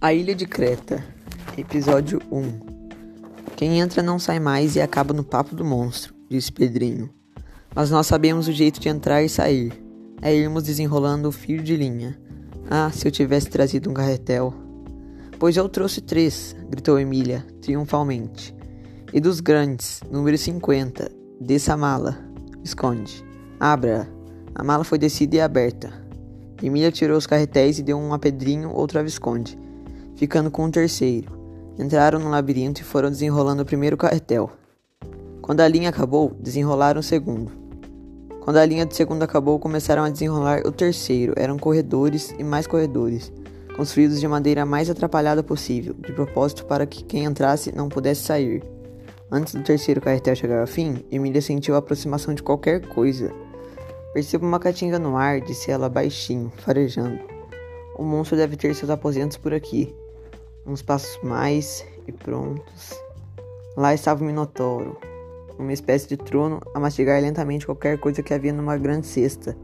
A Ilha de Creta, episódio 1 Quem entra não sai mais e acaba no papo do monstro, disse Pedrinho. Mas nós sabemos o jeito de entrar e sair. É irmos desenrolando o fio de linha. Ah, se eu tivesse trazido um carretel. Pois eu trouxe três, gritou Emília, triunfalmente. E dos grandes, número 50, desça a mala. Esconde. Abra. A mala foi descida e aberta. Emília tirou os carretéis e deu um a Pedrinho, outro a Visconde, ficando com o um terceiro. Entraram no labirinto e foram desenrolando o primeiro carretel. Quando a linha acabou, desenrolaram o segundo. Quando a linha do segundo acabou, começaram a desenrolar o terceiro. Eram corredores e mais corredores, construídos de maneira mais atrapalhada possível, de propósito para que quem entrasse não pudesse sair. Antes do terceiro carretel chegar ao fim, Emília sentiu a aproximação de qualquer coisa. Percebo uma caatinga no ar, disse ela baixinho, farejando. O monstro deve ter seus aposentos por aqui. Uns passos mais e prontos. Lá estava o Minotauro, uma espécie de trono, a mastigar lentamente qualquer coisa que havia numa grande cesta.